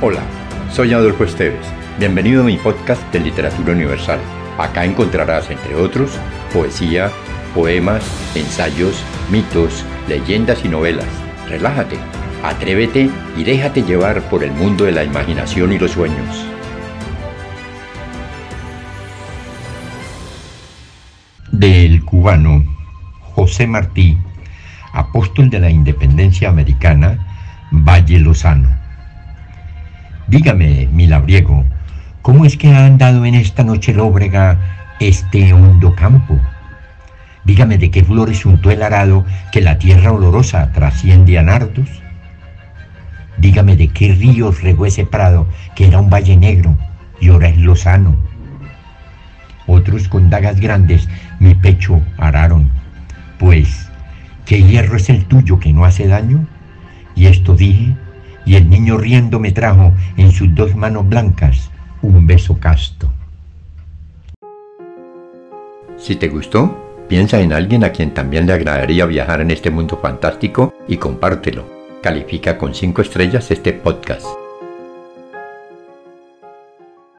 Hola, soy Adolfo Esteves. Bienvenido a mi podcast de Literatura Universal. Acá encontrarás, entre otros, poesía, poemas, ensayos, mitos, leyendas y novelas. Relájate, atrévete y déjate llevar por el mundo de la imaginación y los sueños. Del cubano José Martí, apóstol de la independencia americana, Valle Lozano. Dígame, mi labriego, ¿cómo es que ha andado en esta noche lóbrega este hondo campo? Dígame de qué flores untó el arado que la tierra olorosa trasciende a nardos. Dígame de qué ríos regó ese prado que era un valle negro y ahora es lozano. Otros con dagas grandes mi pecho araron, pues, ¿qué hierro es el tuyo que no hace daño? Y esto dije, y el niño riendo me trajo en sus dos manos blancas un beso casto. Si te gustó, piensa en alguien a quien también le agradaría viajar en este mundo fantástico y compártelo. Califica con 5 estrellas este podcast.